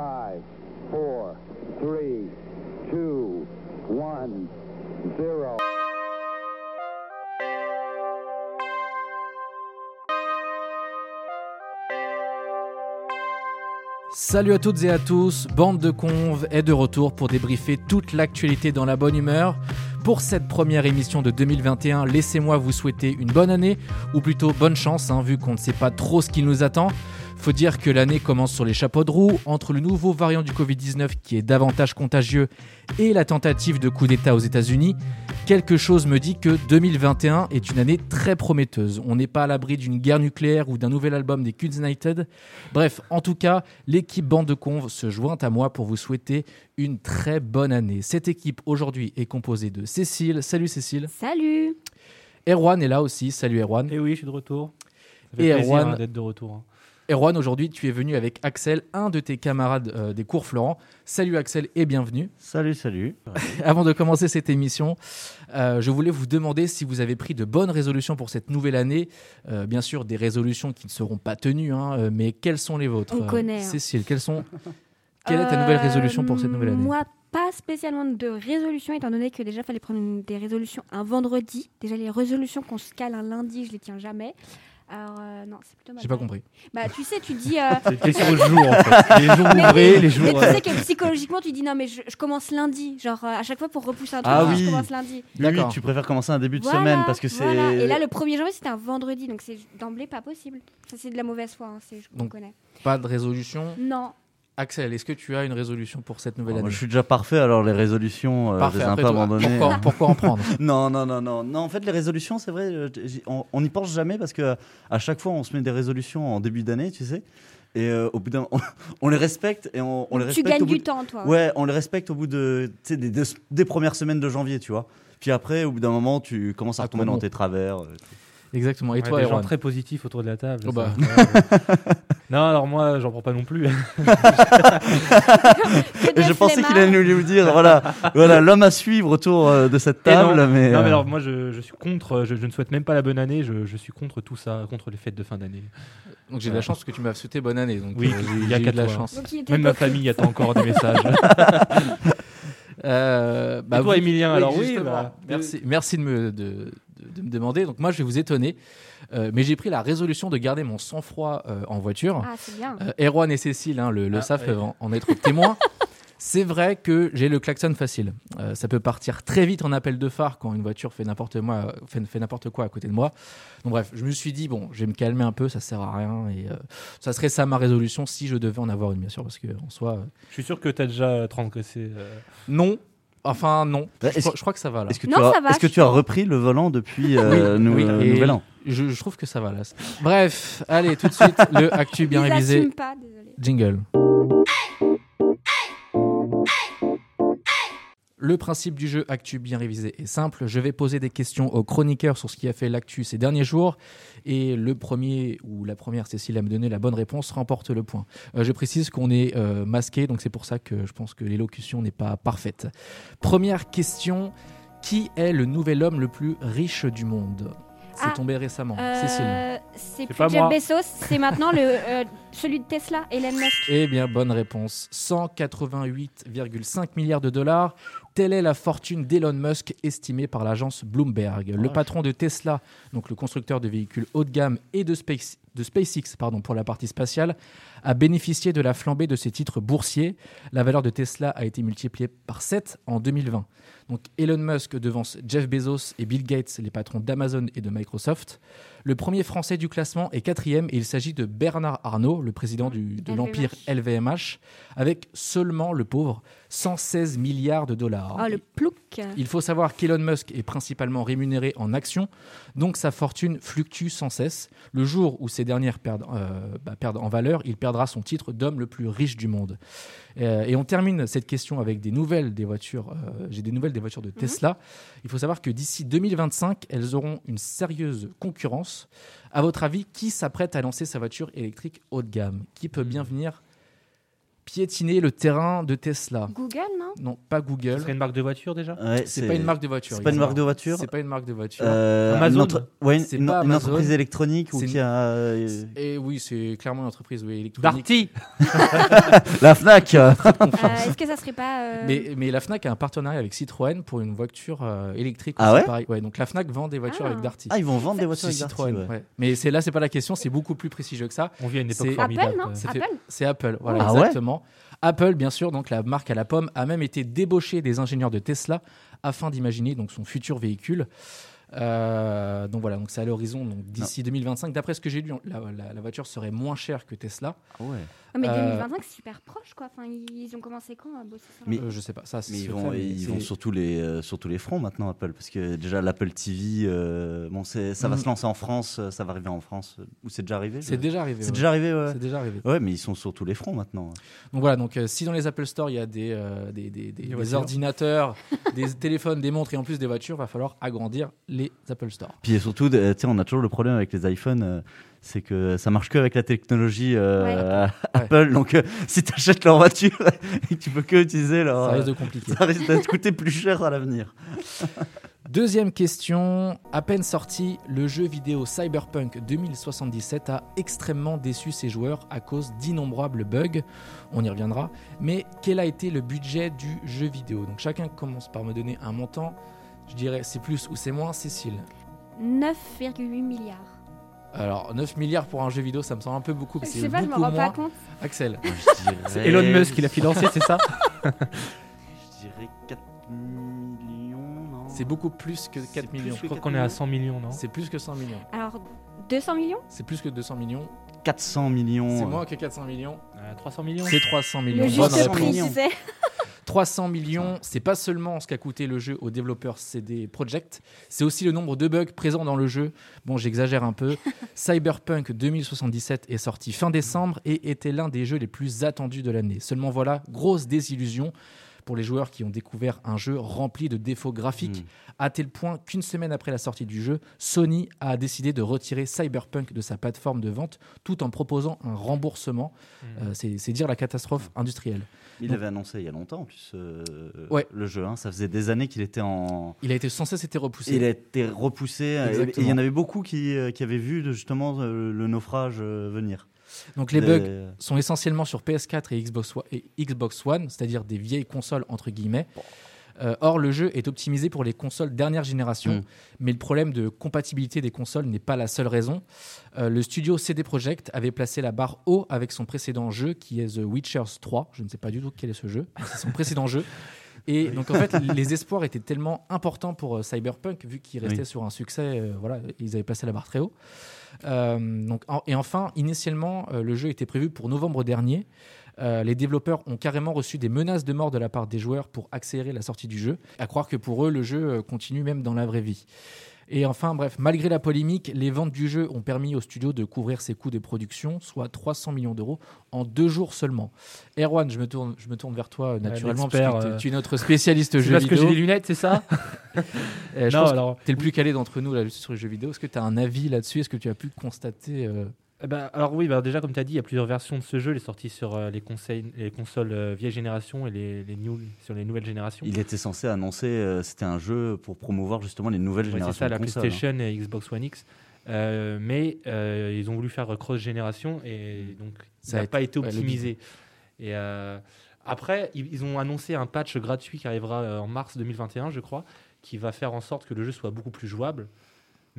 5, 4, 3, 2, 1, 0. Salut à toutes et à tous, Bande de Conve est de retour pour débriefer toute l'actualité dans la bonne humeur. Pour cette première émission de 2021, laissez-moi vous souhaiter une bonne année, ou plutôt bonne chance, hein, vu qu'on ne sait pas trop ce qui nous attend. Faut dire que l'année commence sur les chapeaux de roue, entre le nouveau variant du Covid-19 qui est davantage contagieux et la tentative de coup d'État aux États-Unis. Quelque chose me dit que 2021 est une année très prometteuse. On n'est pas à l'abri d'une guerre nucléaire ou d'un nouvel album des Kids United. Bref, en tout cas, l'équipe Bande de Conve se joint à moi pour vous souhaiter une très bonne année. Cette équipe aujourd'hui est composée de Cécile. Salut Cécile. Salut Erwan est là aussi. Salut Erwan. Et oui, je suis de retour. Ça fait Et plaisir, Erwan- hein, d'être de retour. hein. Erwan, aujourd'hui, tu es venu avec Axel, un de tes camarades euh, des cours Florent. Salut Axel et bienvenue. Salut, salut. Avant de commencer cette émission, euh, je voulais vous demander si vous avez pris de bonnes résolutions pour cette nouvelle année. Euh, bien sûr, des résolutions qui ne seront pas tenues, hein, mais quelles sont les vôtres On Euh, connaît, hein. Cécile, quelles sont... quelle est ta nouvelle résolution pour cette nouvelle année Moi, pas spécialement de résolution, étant donné que déjà, il fallait prendre des résolutions un vendredi. Déjà, les résolutions qu'on se cale un lundi, je les tiens jamais. Alors, euh, non, c'est plutôt mal. J'ai pas compris. Bah, tu sais, tu dis. euh, C'est une question de jour, en fait. Les jours ouvrés, les jours. Mais tu sais que psychologiquement, tu dis non, mais je, je commence lundi. Genre, euh, à chaque fois pour repousser un truc, Ah je oui. commence lundi. Oui, oui, D'accord. tu préfères commencer un début de Voilà, semaine parce que c'est. voilà. Et là, le 1er janvier, c'était un vendredi, donc c'est d'emblée pas possible. Ça, c'est de la mauvaise foi, hein, c'est- je Donc- connais. Pas de résolution. Non. Axel, est-ce que tu as une résolution pour cette nouvelle Oh, moi, année je suis déjà parfait, alors les résolutions, euh, je Parfait. les ai un peu abandonnées. pourquoi, pourquoi en prendre Non, non, non, non. Non, en fait, les résolutions, c'est vrai, euh, on n'y pense jamais parce que à chaque fois, on se met des résolutions en début d'année, tu sais. Et euh, au bout d'un, on, on les respecte et on, on les tu respecte gagnes au bout du de- temps, toi. Ouais, on les respecte au bout de, tu des, des, des premières semaines de janvier, tu vois. Puis après, au bout d'un moment, tu commences à Ah, retomber dans tes travers. euh, Exactement. Et ouais, toi, des gens très positifs autour de la table. Oh bah. Non, alors moi, j'en prends pas non plus. Je pensais qu'il allait nous dire, voilà, voilà l'homme à suivre autour euh, de cette non. table. mais, non, mais euh, alors moi, je, je suis contre. Je, je ne souhaite même pas la bonne année. Je, je suis contre tout ça, contre les fêtes de fin d'année. Donc j'ai de la chance parce que tu m'as souhaité bonne année. Donc Oui, euh, il y a quatre de la chance. Donc, Même ma famille attend encore des messages. Euh, bah, Et toi, vous- Emilien, alors oui, bah, merci, merci de me, de, de- de me demander. Donc moi, je vais vous étonner, Euh, mais j'ai pris la résolution de garder mon sang-froid euh, en voiture. Ah, c'est bien. Euh, Erwan et Cécile hein, le, le Ah, savent, ouais. en, en être témoins. C'est vrai que j'ai le klaxon facile. Euh, ça peut partir très vite en appel de phare quand une voiture fait n'importe moi, fait, fait n'importe quoi à côté de moi. Donc bref, je me suis dit bon, je vais me calmer un peu, ça sert à rien et euh, ça serait ça ma résolution si je devais en avoir une bien sûr parce que en soi euh, je suis sûr que tu as déjà transgressé. euh, non. Enfin non, Bah, je, crois- je crois que ça va là. Est-ce que, Non, tu as, ça va, est-ce que je tu as repris le volant depuis euh, nou- oui, euh, et Nouvel An? Je, je trouve que ça va là. Bref, allez tout de suite le actu bien Ils révisé. assument pas, désolé. Jingle. Le principe du jeu Actu bien révisé est simple. Je vais poser des questions aux chroniqueurs sur ce qui a fait l'actu ces derniers jours. Et le premier ou la première, Cécile, à me donner la bonne réponse, remporte le point. Euh, je précise qu'on est euh, masqué, donc c'est pour ça que je pense que l'élocution n'est pas parfaite. Première question. Qui est le nouvel homme le plus riche du monde? C'est Ah, tombé récemment. Cécile. Euh, c'est plus pas Jeff moi. Bezos, c'est maintenant le, euh, celui de Tesla, Elon Musk. Eh bien, bonne réponse. 188,5 milliards de dollars. Telle est la fortune d'Elon Musk estimée par l'agence Bloomberg. Le patron de Tesla, donc le constructeur de véhicules haut de gamme, et de, Space- de SpaceX pardon, pour la partie spatiale, a bénéficié de la flambée de ses titres boursiers. La valeur de Tesla a été multipliée par 7 en 2020. Donc Elon Musk devance Jeff Bezos et Bill Gates, les patrons d'Amazon et de Microsoft. Le premier Français du classement est quatrième et il s'agit de Bernard Arnault, le président du- de l'empire LVMH, avec seulement le pauvre 116 milliards de dollars. Oh, le plouc. Il faut savoir qu'Elon Musk est principalement rémunéré en actions, donc sa fortune fluctue sans cesse. Le jour où ces dernières perdent, euh, bah, perdent en valeur, il perdra son titre d'homme le plus riche du monde. Euh, et on termine cette question avec des nouvelles des voitures. euh, J'ai des nouvelles des voitures de Tesla. Il faut savoir que d'ici 2025, elles auront une sérieuse concurrence. À votre avis, qui s'apprête à lancer sa voiture électrique haut de gamme? Qui peut bien venir piétiner le terrain de Tesla. Google, non? Non, pas Ce Google. serait une marque de voiture déjà? Ouais, C'est pas une marque de voiture. C'est pas une marque de voiture. C'est pas une marque de voiture. Euh, Amazon. une entre- ouais, une, C'est une- Amazon. entreprise électronique ou C'est qui a euh, Et oui, c'est clairement une entreprise oui, électronique. Darty la Fnac. Euh, Est-ce que ça serait pas. euh, Mais, mais la Fnac a un partenariat avec Citroën pour une voiture euh, électrique. Ah aussi, ouais? pareil. ouais Donc la Fnac vend des voitures Ah. avec Darty. Ah, ils vont vendre des C'est voitures avec Darty, Citroën. ouais. ouais. Mais c'est là, c'est pas la question. C'est beaucoup plus prestigieux que ça. On vit à une époque C'est- formidable. Apple, non? C'est Apple? C'est Apple, voilà, Ah Apple, bien sûr, donc la marque à la pomme, a même été débauchée des ingénieurs de Tesla afin d'imaginer donc son futur véhicule. Euh, donc voilà, donc c'est à l'horizon, d'ici 2025. D'après ce que j'ai lu, la, la- la voiture serait moins chère que Tesla. Ah ouais. Ah, mais Euh, 2025, c'est super proche, quoi. Enfin, ils ont commencé quand à bosser sur Mais- Euh, je sais pas, ça c'est Mais ils vont, mais ils vont sur tous les, euh, sur tous les fronts maintenant, Apple. Parce que déjà, l'Apple TV, euh, bon, c'est- ça va Mhm. se lancer en France, euh, ça va arriver en France. euh, Ou c'est déjà arrivé C'est déjà arrivé. C'est ouais. déjà arrivé, ouais. C'est déjà arrivé. Ouais, mais ils sont sur tous les fronts maintenant. Donc voilà, donc euh, si dans les Apple Store il y a des, euh, des, des- des- des voitures. ordinateurs, des téléphones, des montres et en plus des voitures, va falloir agrandir les Apple Store. Puis surtout, euh, tu sais, on a toujours le problème avec les iPhones, euh, c'est que ça marche que avec la technologie euh, Apple. Donc, euh, si tu achètes leur voiture et que tu peux que utiliser leur. Ça risque euh, de compliquer. ça risque de te coûter plus cher à l'avenir. Deuxième question, à peine sorti, le jeu vidéo Cyberpunk 2077 a extrêmement déçu ses joueurs à cause d'innombrables bugs. On y reviendra. Mais quel a été le budget du jeu vidéo? Donc chacun commence par me donner un montant. Je dirais c'est plus ou c'est moins, Cécile? 9,8 milliards. Alors 9 milliards pour un jeu vidéo, ça me semble un peu beaucoup. Je C'est sais pas, je me beaucoup rends pas compte. Axel. C'est Elon Musk qui l'a financé, c'est ça Je dirais 4 millions, non C'est beaucoup plus que C'est 4 plus millions. que Je crois 4 qu'on est à 100 millions, non C'est plus que 100 millions. Alors, 200 millions? C'est plus que 200 millions. 400 millions. C'est euh, moins que 400 millions. Euh, 300 millions C'est 300 millions. Le juste prix, tu sais. 300 millions, c'est pas seulement ce qu'a coûté le jeu aux développeurs CD Projekt, c'est aussi le nombre de bugs présents dans le jeu. Bon, j'exagère un peu. Cyberpunk 2077 est sorti fin décembre et était l'un des jeux les plus attendus de l'année. Seulement voilà, grosse désillusion pour les joueurs qui ont découvert un jeu rempli de défauts graphiques, hmm. à tel point qu'une semaine après la sortie du jeu, Sony a décidé de retirer Cyberpunk de sa plateforme de vente tout en proposant un remboursement. Hmm. Euh, c'est c'est dire la catastrophe industrielle. Il avait annoncé il y a longtemps, en plus, euh, Ouais. le jeu. hein. Ça faisait des années qu'il était en. Il a été sans cesse été repoussé. Il a été repoussé. euh, et- il y en avait beaucoup qui, euh, qui avaient vu justement euh, le naufrage euh, venir. Donc les Des- bugs sont essentiellement sur PS4 et Xbox, One- et Xbox One, c'est-à-dire des vieilles consoles entre guillemets. Euh, or, le jeu est optimisé pour les consoles dernière génération, Mm. mais le problème de compatibilité des consoles n'est pas la seule raison. Euh, le studio CD Projekt avait placé la barre haut avec son précédent jeu qui est The Witcher 3. Je ne sais pas du tout quel est ce jeu, mais c'est son précédent jeu. Et donc en fait, les espoirs étaient tellement importants pour euh, Cyberpunk, vu qu'il restait Oui. sur un succès, euh, voilà, ils avaient placé la barre très haut. Euh, donc, en- et enfin, initialement, euh, le jeu était prévu pour novembre dernier. Euh, les développeurs ont carrément reçu des menaces de mort de la part des joueurs pour accélérer la sortie du jeu. À croire que pour eux, le jeu euh, continue même dans la vraie vie. Et enfin, bref, malgré la polémique, les ventes du jeu ont permis au studio de couvrir ses coûts de production, soit 300 millions d'euros, en deux jours seulement. Erwan, je me tourne, je me tourne vers toi euh, naturellement, parce que tu- es notre spécialiste jeu parce que j'ai vidéo. des lunettes, c'est ça Euh, je Non, pense alors. tu es le plus calé d'entre nous là, sur les jeux vidéo. Est-ce que tu as un avis là-dessus? Est-ce que tu as pu constater euh, Eh ben, alors oui, bah, déjà comme tu as dit, il y a plusieurs versions de ce jeu. Il est sorti sur euh, les, conseils, les consoles euh, vieille génération et les, les new, sur les nouvelles générations. Il était censé annoncer, euh, c'était un jeu pour promouvoir justement les nouvelles Ouais, générations c'est ça, de la consoles, hein. PlayStation et Xbox One X. Euh, mais euh, ils ont voulu faire cross-génération et donc Ça n'a pas été ouais, optimisé. et euh, après, ils, ils ont annoncé un patch gratuit qui arrivera en mars 2021, je crois, qui va faire en sorte que le jeu soit beaucoup plus jouable.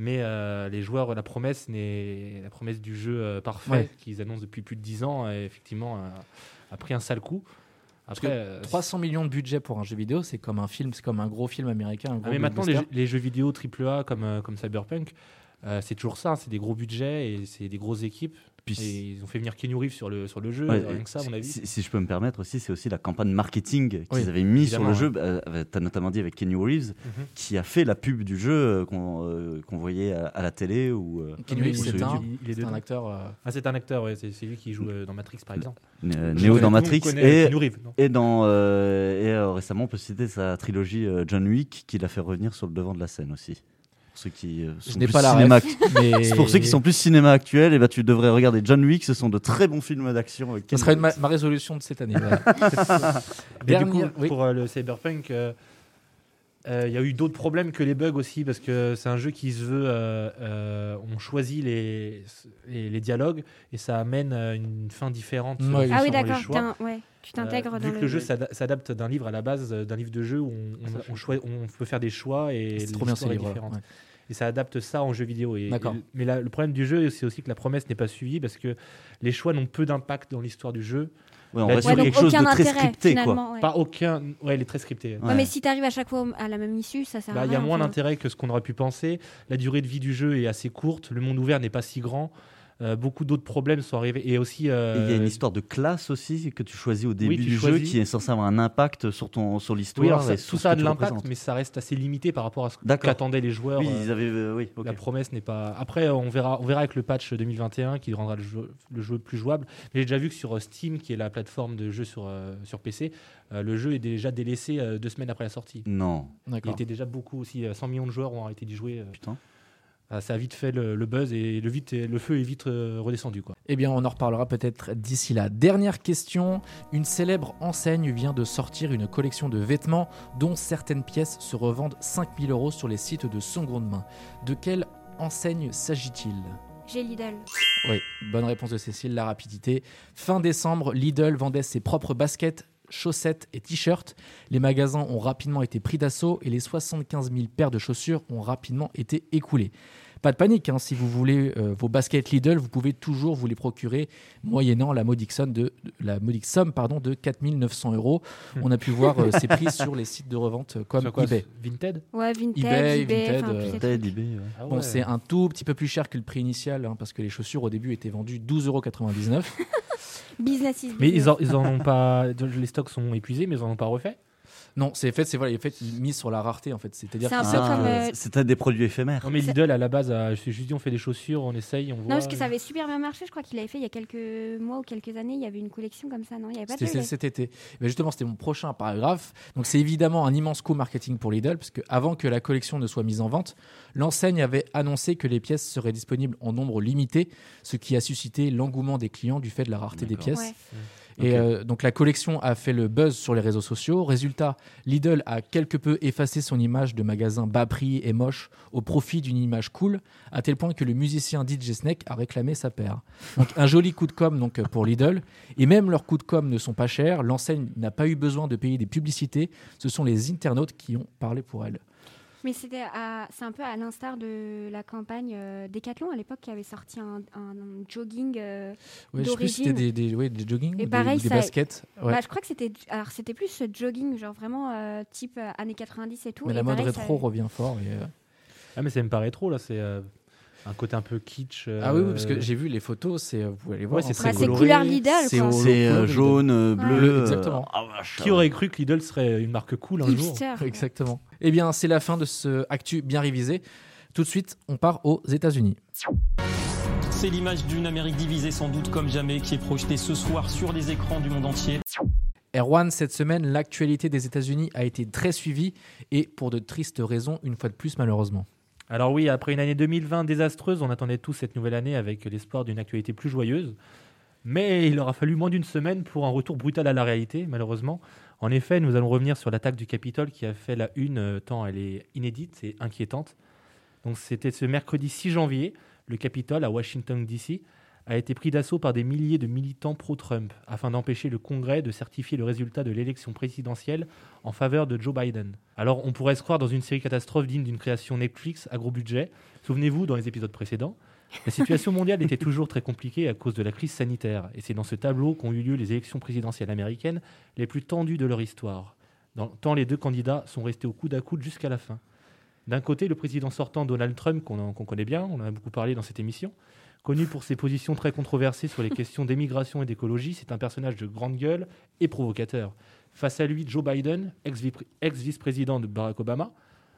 Mais euh, les joueurs, la promesse, n'est la promesse du jeu euh, parfait Ouais. qu'ils annoncent depuis plus de 10 ans, a effectivement, a, pris un sale coup. Après, que euh, 300 millions de budget pour un jeu vidéo, c'est comme un film, c'est comme un gros film américain. Un Ah, mais maintenant, les, jeux- les jeux vidéo AAA comme, euh, comme Cyberpunk, euh, c'est toujours ça, hein, c'est des gros budgets et c'est des grosses équipes. Puis Et ils ont fait venir Kenny Reeves sur le, sur le jeu, Ouais, rien que ça, à mon avis. Si, si je peux me permettre aussi, c'est aussi la campagne marketing qu'ils Oui, avaient mis sur le jeu. Euh, tu as notamment dit avec Kenny Reeves, Mhm. qui a fait la pub du jeu euh, qu'on euh, qu'on voyait à, à la télé. Ou, euh, Kenny Reeves, c'est un, il un acteur. euh, Ah, c'est un acteur, ouais, c'est lui qui joue euh, dans Matrix, par exemple. Euh, Néo dans Matrix. Et, Reeves, et, dans, euh, et euh, récemment, on peut citer sa trilogie euh, John Wick, qui l'a fait revenir sur le devant de la scène aussi. Ceux qui euh, Je sont n'ai plus pas la cinéma. ref, mais Pour ceux qui sont plus cinéma actuel, et bah, tu devrais regarder John Wick. Ce sont de très bons films d'action. Ce Ken sera une ma, résolution de cette année. voilà. Mais du coup, oui. pour euh, le Cyberpunk, euh, euh, il y a eu d'autres problèmes que les bugs aussi, parce que c'est un jeu qui se veut. euh, euh, on choisit les, les, les dialogues et ça amène euh, une fin différente. Ah oui, d'accord. Ouais, tu t'intègres Euh, dans vu le. que le jeu s'ada- s'adapte d'un livre à la base, d'un livre de jeu où on, on, on peut faire des choix et C'est trop bien ce l'histoire est livre. différente. ouais. Et ça adapte ça en jeu vidéo. Et, D'accord. et- mais la- le problème du jeu, c'est aussi que la promesse n'est pas suivie parce que les choix n'ont peu d'impact dans l'histoire du jeu. Ouais, on va sur Ouais, sur donc quelque chose de très intérêt scripté. Quoi. finalement. ouais. Pas aucun. Ouais, il est très scripté. Ouais, Ouais. mais si t'arrives à chaque fois à la même issue, ça sert Bah, à Il rien. y a moins d'intérêt que ce qu'on aurait pu penser. La durée de vie du jeu est assez courte. Le monde ouvert n'est pas si grand. Euh, beaucoup d'autres problèmes sont arrivés. Et aussi. Et euh, il y a une histoire de classe aussi que tu choisis au début du jeu qui est censé avoir un impact sur, ton sur l'histoire. Oui, tout ça a de l'impact, mais ça reste assez limité par rapport à ce qu'attendaient les joueurs. Oui, euh, ils avaient. euh, oui, ok. La promesse n'est pas. Après, on verra, on verra avec le patch 2021 qui rendra le jeu, le jeu plus jouable. Mais j'ai déjà vu que sur Steam, qui est la plateforme de jeu sur, euh, sur PC, euh, le jeu est déjà délaissé euh, deux semaines après la sortie. Non, Il était déjà beaucoup aussi. euh, 100 millions de joueurs ont arrêté d'y jouer. euh. putain. Ah, ça a vite fait le, le buzz et le, vite, le feu est vite euh, redescendu. Quoi. Eh bien, on en reparlera peut-être d'ici là. Dernière question. Une célèbre enseigne vient de sortir une collection de vêtements dont certaines pièces se revendent 5000 euros sur les sites de seconde main. De quelle enseigne s'agit-il? J'ai Lidl. Oui, bonne réponse de Cécile, la rapidité. Fin décembre, Lidl vendait ses propres baskets, chaussettes et t-shirts. Les magasins ont rapidement été pris d'assaut et les 75 000 paires de chaussures ont rapidement été écoulées. Pas de panique, hein, si vous voulez euh, vos baskets Lidl, vous pouvez toujours vous les procurer moyennant la modique somme de, de- la modique somme, pardon, de 4 900 euros. On a pu voir euh, ces prix sur les sites de revente euh, comme Sur quoi, eBay. Vinted Ouais, Vinted, eBay, eBay, Vinted, enfin, tous euh, ces Ted, trucs. eBay, ouais. Ah Bon, c'est un tout petit peu plus cher que le prix initial, hein, parce que les chaussures au début étaient vendues 12,99 Business is Mais ils en, ils en ont pas. Les stocks sont épuisés, mais ils en ont pas refait. Non, c'est fait, c'est voilà, il est fait mis sur la rareté en fait. C'est-à-dire C'est que un ça- peu comme, euh, C'était des produits éphémères. Non, mais Lidl à la base, a- je juste dit on fait des chaussures, on essaye, on voit. Non, parce que ça avait super bien marché. Je crois qu'il avait fait il y a quelques mois ou quelques années. Il y avait une collection comme ça, non? Il y avait pas de cet été. Mais justement, c'était mon prochain paragraphe. Donc, c'est évidemment un immense coup marketing pour Lidl, parce que avant que la collection ne soit mise en vente, l'enseigne avait annoncé que les pièces seraient disponibles en nombre limité, ce qui a suscité l'engouement des clients du fait de la rareté des pièces. Ouais. Et euh, donc la collection a fait le buzz sur les réseaux sociaux. Résultat, Lidl a quelque peu effacé son image de magasin bas prix et moche au profit d'une image cool, à tel point que le musicien DJ Snake a réclamé sa paire. Donc un joli coup de com donc pour Lidl. Et même leurs coups de com ne sont pas chers. L'enseigne n'a pas eu besoin de payer des publicités. Ce sont les internautes qui ont parlé pour elle. Mais c'était c'est un peu à l'instar de la campagne euh, Decathlon à l'époque qui avait sorti un, un jogging. euh, Ouais, je sais plus c'était D'origine. des, des, ouais, des jogging Et ou des- pareil, des, ça- baskets. Ouais. bah, je crois que c'était alors c'était plus ce jogging genre vraiment euh, type euh, années 90 et tout. Mais et la mode pareil, ça- rétro revient fort. et, euh, Ah, mais ça me paraît trop là, c'est euh, un côté un peu kitsch. euh, Ah oui, oui, parce que j'ai vu les photos, c'est, vous allez voir. Ouais, c'est très Bah, couleur Lidl C'est euh, jaune, Ouais. bleu. euh, Exactement. ah, vache, Qui aurait cru que Lidl serait une marque cool un jour? Exactement. Eh bien, c'est la fin de ce Actu bien révisé. Tout de suite, on part aux États-Unis. C'est l'image d'une Amérique divisée sans doute comme jamais qui est projetée ce soir sur les écrans du monde entier. Erwan, cette semaine, l'actualité des États-Unis a été très suivie et pour de tristes raisons, une fois de plus, malheureusement. Alors oui, après une année 2020 désastreuse, on attendait tous cette nouvelle année avec l'espoir d'une actualité plus joyeuse. Mais il aura fallu moins d'une semaine pour un retour brutal à la réalité, malheureusement. En effet, nous allons revenir sur l'attaque du Capitole qui a fait la une, euh, tant elle est inédite et inquiétante. Donc c'était ce mercredi 6 janvier, le Capitole à Washington DC a été pris d'assaut par des milliers de militants pro-Trump afin d'empêcher le Congrès de certifier le résultat de l'élection présidentielle en faveur de Joe Biden. Alors on pourrait se croire dans une série catastrophe digne d'une création Netflix à gros budget. Souvenez-vous dans les épisodes précédents, la situation mondiale était toujours très compliquée à cause de la crise sanitaire et c'est dans ce tableau qu'ont eu lieu les élections présidentielles américaines les plus tendues de leur histoire. Tant les deux candidats sont restés au coude à coude jusqu'à la fin. D'un côté, le président sortant Donald Trump, qu'on connaît bien, on en a beaucoup parlé dans cette émission, connu pour ses positions très controversées sur les questions d'émigration et d'écologie, c'est un personnage de grande gueule et provocateur. Face à lui, Joe Biden, ex-vi- ex-vice-président de Barack Obama,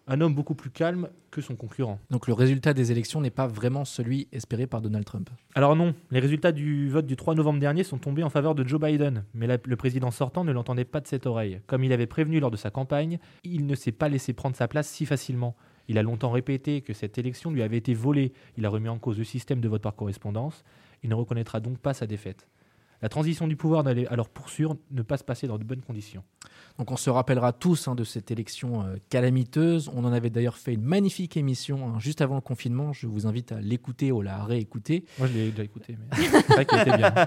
un homme beaucoup plus calme que son concurrent. Donc le résultat des élections n'est pas vraiment celui espéré par Donald Trump. Alors non, les résultats du vote du 3 novembre dernier sont tombés en faveur de Joe Biden, mais la- le président sortant ne l'entendait pas de cette oreille. Comme il avait prévenu lors de sa campagne, il ne s'est pas laissé prendre sa place si facilement. Il a longtemps répété que cette élection lui avait été volée. Il a remis en cause le système de vote par correspondance. Il ne reconnaîtra donc pas sa défaite. La transition du pouvoir n'allait alors pour sûr ne pas se passer dans de bonnes conditions. Donc on se rappellera tous hein, de cette élection euh, calamiteuse. On en avait d'ailleurs fait une magnifique émission hein, juste avant le confinement. Je vous invite à l'écouter ou à la réécouter. Moi, je l'ai déjà écouté, mais c'est vrai qu'il était bien.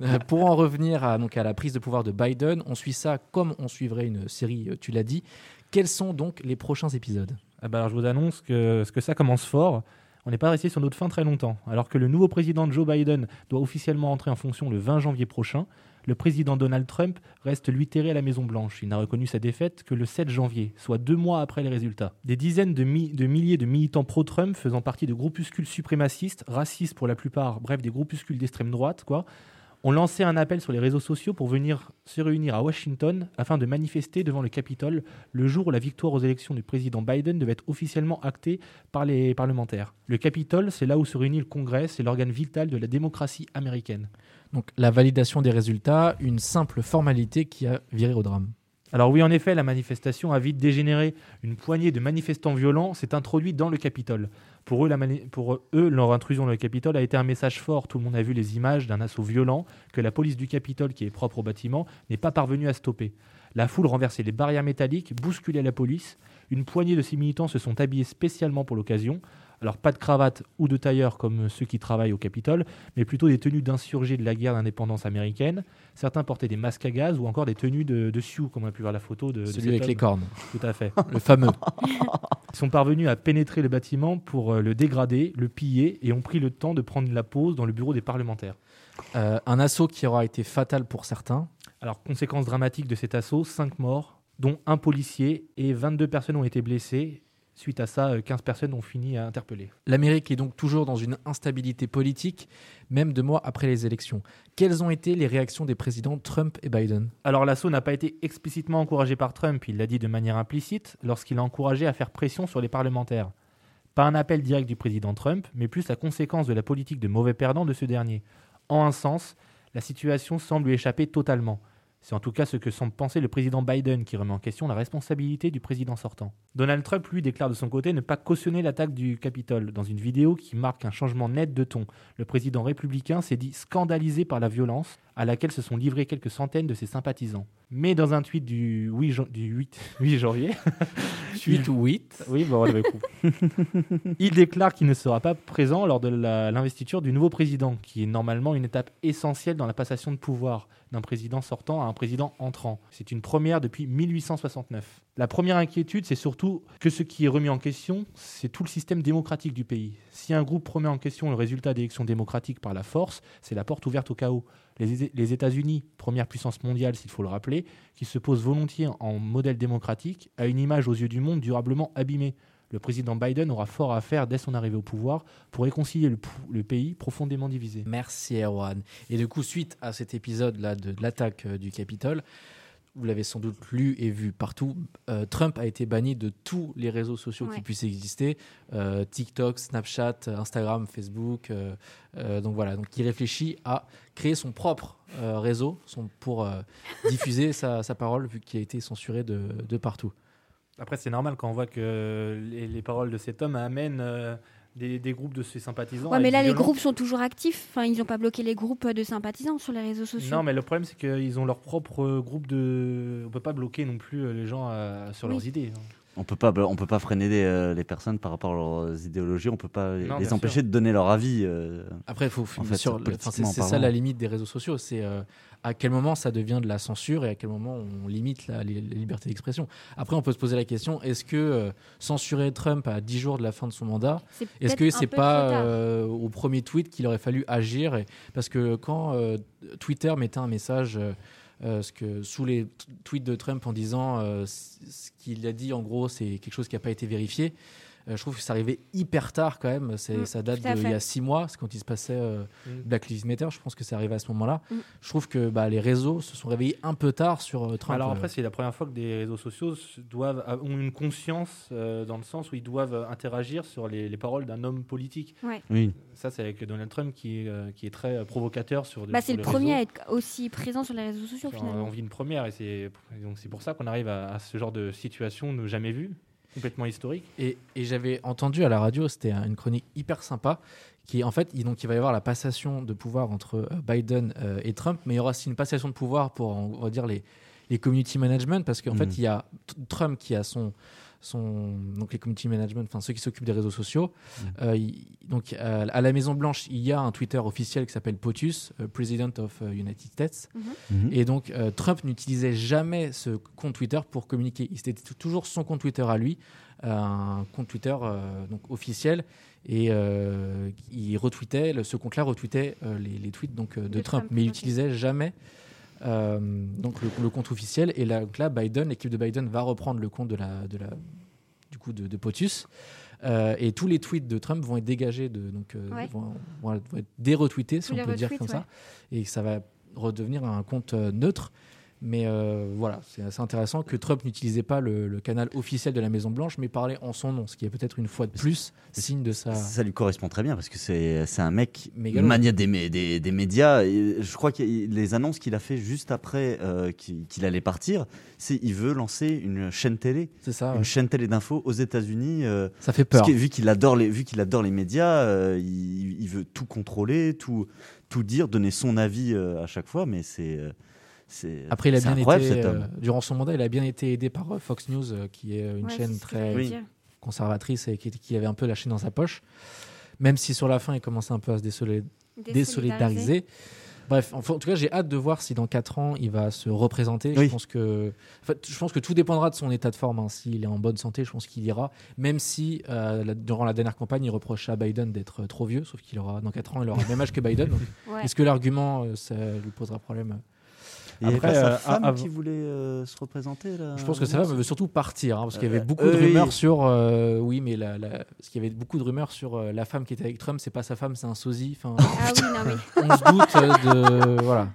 Euh, pour en revenir à, donc, à la prise de pouvoir de Biden, on suit ça comme on suivrait une série, euh, tu l'as dit. Quels sont donc les prochains épisodes? Ah bah alors, je vous annonce que, que ça commence fort. On n'est pas resté sur notre fin très longtemps. Alors que le nouveau président Joe Biden doit officiellement entrer en fonction le 20 janvier prochain, le président Donald Trump reste lui terré à la Maison-Blanche. Il n'a reconnu sa défaite que le 7 janvier, soit deux mois après les résultats. Des dizaines de, mi- de milliers de militants pro-Trump faisant partie de groupuscules suprémacistes, racistes pour la plupart, bref, des groupuscules d'extrême droite, quoi, ont lancé un appel sur les réseaux sociaux pour venir se réunir à Washington afin de manifester devant le Capitole le jour où la victoire aux élections du président Biden devait être officiellement actée par les parlementaires. Le Capitole, c'est là où se réunit le Congrès, c'est l'organe vital de la démocratie américaine. Donc la validation des résultats, une simple formalité qui a viré au drame. Alors oui, en effet, la manifestation a vite dégénéré. Une poignée de manifestants violents s'est introduite dans le Capitole. Pour eux, leur intrusion dans le Capitole a été un message fort. Tout le monde a vu les images d'un assaut violent que la police du Capitole, qui est propre au bâtiment, n'est pas parvenue à stopper. La foule renversait les barrières métalliques, bousculait la police. Une poignée de ces militants se sont habillés spécialement pour l'occasion. Alors pas de cravate ou de tailleur comme ceux qui travaillent au Capitole, mais plutôt des tenues d'insurgés de la guerre d'indépendance américaine. Certains portaient des masques à gaz ou encore des tenues de, de Sioux, comme on a pu voir la photo de, Celui avec homme. les cornes, Tout à fait. le fameux. Ils sont parvenus à pénétrer le bâtiment pour euh, le dégrader, le piller et ont pris le temps de prendre la pause dans le bureau des parlementaires. Euh, un assaut qui aura été fatal pour certains. Alors, conséquence dramatique de cet assaut, 5 morts, dont un policier et 22 personnes ont été blessées. Suite à ça, euh, 15 personnes ont fini à interpeller. L'Amérique est donc toujours dans une instabilité politique, même deux mois après les élections. Quelles ont été les réactions des présidents Trump et Biden? Alors l'assaut n'a pas été explicitement encouragé par Trump, il l'a dit de manière implicite lorsqu'il a encouragé à faire pression sur les parlementaires. Pas un appel direct du président Trump, mais plus la conséquence de la politique de mauvais perdant de ce dernier. En un sens, la situation semble lui échapper totalement. C'est en tout cas ce que semble penser le président Biden qui remet en question la responsabilité du président sortant. Donald Trump, lui, déclare de son côté ne pas cautionner l'attaque du Capitole dans une vidéo qui marque un changement net de ton. Le président républicain s'est dit scandalisé par la violence à laquelle se sont livrés quelques centaines de ses sympathisants. Mais dans un tweet du 8, jan- du 8 8 janvier, 8 ou 8 oui, bon, on l'avait. Il déclare qu'il ne sera pas présent lors de l'investiture du nouveau président, qui est normalement une étape essentielle dans la passation de pouvoir d'un président sortant à un président entrant. C'est une première depuis 1869. La première inquiétude, c'est surtout que ce qui est remis en question, c'est tout le système démocratique du pays. Si un groupe remet en question le résultat d'élections démocratiques par la force, c'est la porte ouverte au chaos. Les, États-Unis, première puissance mondiale s'il faut le rappeler, qui se pose volontiers en modèle démocratique, a une image aux yeux du monde durablement abîmée. Le président Biden aura fort à faire dès son arrivée au pouvoir pour réconcilier le, pays profondément divisé. Merci Erwan. Et du coup, suite à cet épisode-là de, de l'attaque euh, du Capitole, vous l'avez sans doute lu et vu partout, euh, Trump a été banni de tous les réseaux sociaux qui puissent exister, euh, TikTok, Snapchat, Instagram, Facebook. euh, euh, donc voilà, donc il réfléchit à créer son propre euh, réseau son- pour euh, diffuser sa, sa parole vu qu'il a été censuré de, de partout. Après, c'est normal quand on voit que les, les paroles de cet homme amènent euh, des, des groupes de ses sympathisants. Ouais, mais là, les groupes sont toujours actifs. Enfin, ils n'ont pas bloqué les groupes de sympathisants sur les réseaux sociaux. Non, mais le problème, c'est qu'ils ont leur propre groupe de. On peut pas bloquer non plus euh, les gens euh, sur Oui. leurs idées. On peut pas, on peut pas freiner les, euh, les personnes par rapport à leurs idéologies. On peut pas Non, les empêcher sûr. de donner leur avis. euh. Après, il faut c'est c'est ça la limite des réseaux sociaux. C'est euh, à quel moment ça devient de la censure et à quel moment on limite la, libertés d'expression. Après, on peut se poser la question est-ce que euh, censurer Trump à 10 jours de la fin de son mandat, C'est est-ce que c'est pas euh, au premier tweet qu'il aurait fallu agir et- Parce que quand euh, Twitter mettait un message. Euh, ce que, sous les tweets de Trump en disant euh, ce qu'il a dit en gros c'est quelque chose qui n'a pas été vérifié je trouve que ça arrivait hyper tard quand même C'est- Mm, ça date d'il y a six mois c'est quand il se passait euh, Mm. Black Lives Matter, je pense que c'est arrivé à ce moment-là. Mm. Je trouve que bah, les réseaux se sont réveillés un peu tard sur euh, Trump. Alors Euh, après, c'est la première fois que des réseaux sociaux doivent, ont une conscience euh, dans le sens où ils doivent euh, interagir sur les, les paroles d'un homme politique. Oui. Ça, c'est avec Donald Trump qui est, euh, qui est très euh, provocateur sur. Bah, c'est le premier réseaux. à être aussi présent sur les réseaux sociaux finalement. on vit une première et c'est donc c'est pour ça qu'on arrive à, à ce genre de situation nous jamais vu. Complètement historique. Et, et j'avais entendu à la radio, c'était un- une chronique hyper sympa, qui en fait, il, donc il va y avoir la passation de pouvoir entre euh, Biden euh, et Trump, mais il y aura aussi une passation de pouvoir pour, on va dire, les, les community management, parce qu'en Mhm. fait, il y a Trump qui a son, son donc les community management, enfin ceux qui s'occupent des réseaux sociaux. Euh, il- donc euh, à la Maison Blanche, il y a un Twitter officiel qui s'appelle POTUS, euh, President of euh, United States. Mhm. Et donc, euh, Trump n'utilisait jamais ce compte Twitter pour communiquer. C'était toujours son compte Twitter à lui, euh, un compte Twitter euh, donc officiel. Et euh, il retweetait, le- ce compte-là retweetait euh, les, les tweets donc, euh, de, De Trump, Trump, mais il n'utilisait jamais euh, donc le, le compte officiel. Et là, donc là, Biden, l'équipe de Biden va reprendre le compte de la, de la, du coup de, de POTUS. Euh, et tous les tweets de Trump vont être dégagés, de, donc, euh, Ouais. vont, vont être déretweetés, si Tous on peut dire comme ouais. ça. Et ça va redevenir un compte neutre. Mais euh, voilà, c'est assez intéressant que Trump n'utilisait pas le, le canal officiel de la Maison Blanche, mais parlait en son nom, ce qui est peut-être une fois de plus signe de sa. Ça lui correspond très bien parce que c'est un mec Mégalo. mania des, des, des médias. Et je crois que les annonces qu'il a fait juste après euh, qu'il allait partir, c'est il veut lancer une chaîne télé, C'est ça. ouais. une chaîne télé d'infos aux États-Unis. euh, Ça fait peur. que vu qu'il adore les vu qu'il adore les médias, il, il veut tout contrôler, tout tout dire, donner son avis à chaque fois. Mais c'est Après, il a bien été, euh, durant son mandat, il a bien été aidé par euh, Fox News, euh, qui est une Ouais, chaîne très conservatrice et qui, qui avait un peu lâché dans sa poche. Même si sur la fin, il commençait un peu à se désolé- désolidariser. Bref, en tout cas, j'ai hâte de voir si dans 4 ans il va se représenter. Oui. Je pense que, en fait, je pense que tout dépendra de son état de forme. hein. S'il est en bonne santé, je pense qu'il ira. Même si euh, la- durant la dernière campagne, il reprochait à Biden d'être trop vieux, sauf qu'il aura dans 4 ans, il aura le même âge que Biden. Ouais. Est-ce que l'argument, euh, ça lui posera problème Il avait Après, pas sa euh, femme av- qui voulait euh, se représenter là. Je pense que sa femme veut surtout partir, hein, parce qu'il y avait Euh, beaucoup de euh, oui. rumeurs sur. euh, oui, mais la, la- parce qu'il y avait beaucoup de rumeurs sur euh, la femme qui était avec Trump, c'est pas sa femme, c'est un sosie. Enfin, Ah oui, non, mais on se doute euh, de. Voilà.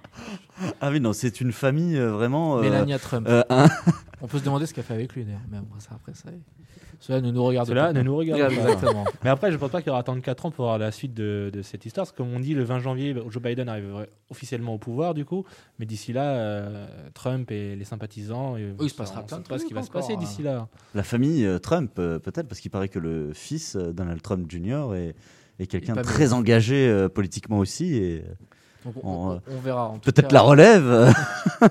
Ah oui non, c'est une famille euh, vraiment. euh, Melania Trump. euh, un- On peut se demander ce qu'elle fait avec lui d'ailleurs. Mais bon, ça, après, ça. Cela ne nous regarde Cela pas. ne nous regarde pas. Exactement. Mais après, je pense pas qu'il y aura attendre 4 ans pour avoir la suite de, de cette histoire. Parce que comme on dit, le 20 janvier, Joe Biden arrive officiellement au pouvoir, du coup. Mais d'ici là, euh, Trump et les sympathisants. Oui, il se passera plein de pas ce qui va se passer hein. d'ici là. La famille euh, Trump, euh, peut-être, parce qu'il paraît que le fils, euh, Donald Trump Jr., est, est quelqu'un très engagé euh, politiquement aussi. Et euh, Donc, on, On, on- verra. peut-être la relève. euh,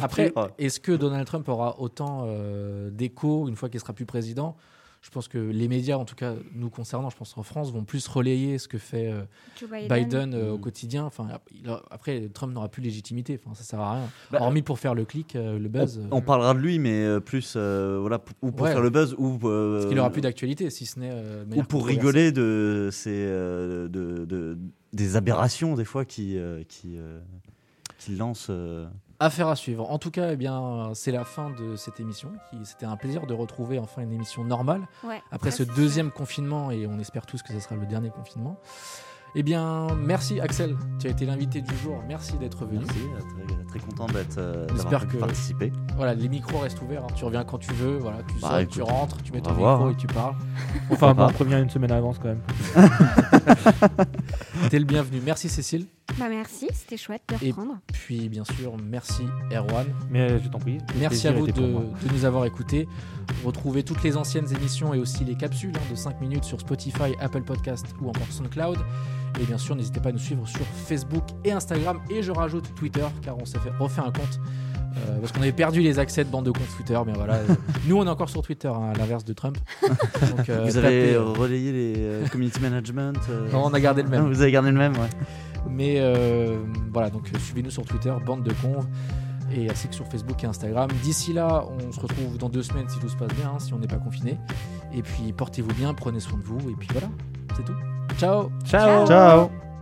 Après, est-ce que Donald Trump aura autant euh, d'écho une fois qu'il sera plus président? Je pense que les médias, en tout cas nous concernant, je pense en France, vont plus relayer ce que fait euh, Biden. Biden euh, au Mm. quotidien. Enfin, il a- après, Trump n'aura plus légitimité. Enfin, ça sert à rien. Bah, Hormis pour faire le clic, euh, le buzz. on, on parlera de lui, mais euh, plus euh, voilà, ou pour Ouais. faire le buzz, ou, euh, parce qu'il aura plus d'actualité, si ce n'est. euh, ou pour rigoler de, ces, euh, de, de- des aberrations, des fois, qui, euh, qui, euh, qui lancent. Euh, Affaire à suivre. En tout cas, eh bien, c'est la fin de cette émission. C'était un plaisir de retrouver enfin une émission normale Ouais, après ce deuxième confinement et on espère tous que ce sera le dernier confinement. Eh bien, merci Axel. Tu as été l'invité du jour. Merci d'être venu. Merci, euh, très, très content d'être euh, que- participer. Voilà, les micros restent ouverts. hein. Tu reviens quand tu veux. Voilà, tu Bah, écoute, tu rentres, tu mets on ton micro hein. et tu parles. Enfin, on prévient une semaine à l'avance quand même. T'es le bienvenu. Merci Cécile. Bah merci, c'était chouette de Et- reprendre. Puis bien sûr, merci Erwan. Mais je t'en prie. Merci à vous de, nous avoir écoutés. Retrouvez toutes les anciennes émissions et aussi les capsules hein, de 5 minutes sur Spotify, Apple Podcast ou encore SoundCloud. Et bien sûr, n'hésitez pas à nous suivre sur Facebook et Instagram. Et je rajoute Twitter car on s'est fait refait un compte. euh, parce qu'on avait perdu les accès de bande de comptes Twitter, mais voilà. euh, nous, on est encore sur Twitter, hein, à l'inverse de Trump. Donc, euh, Vous avez euh, relayé les euh, community management euh, Non, on a gardé le même. Vous avez gardé le même, ouais. Mais euh, voilà, donc euh, suivez-nous sur Twitter, bande de conves, et ainsi que sur Facebook et Instagram. D'ici là, on se retrouve dans deux semaines si tout se passe bien, hein, si on n'est pas confiné. Et puis portez-vous bien, prenez soin de vous, et puis voilà, c'est tout. Ciao Ciao. Ciao.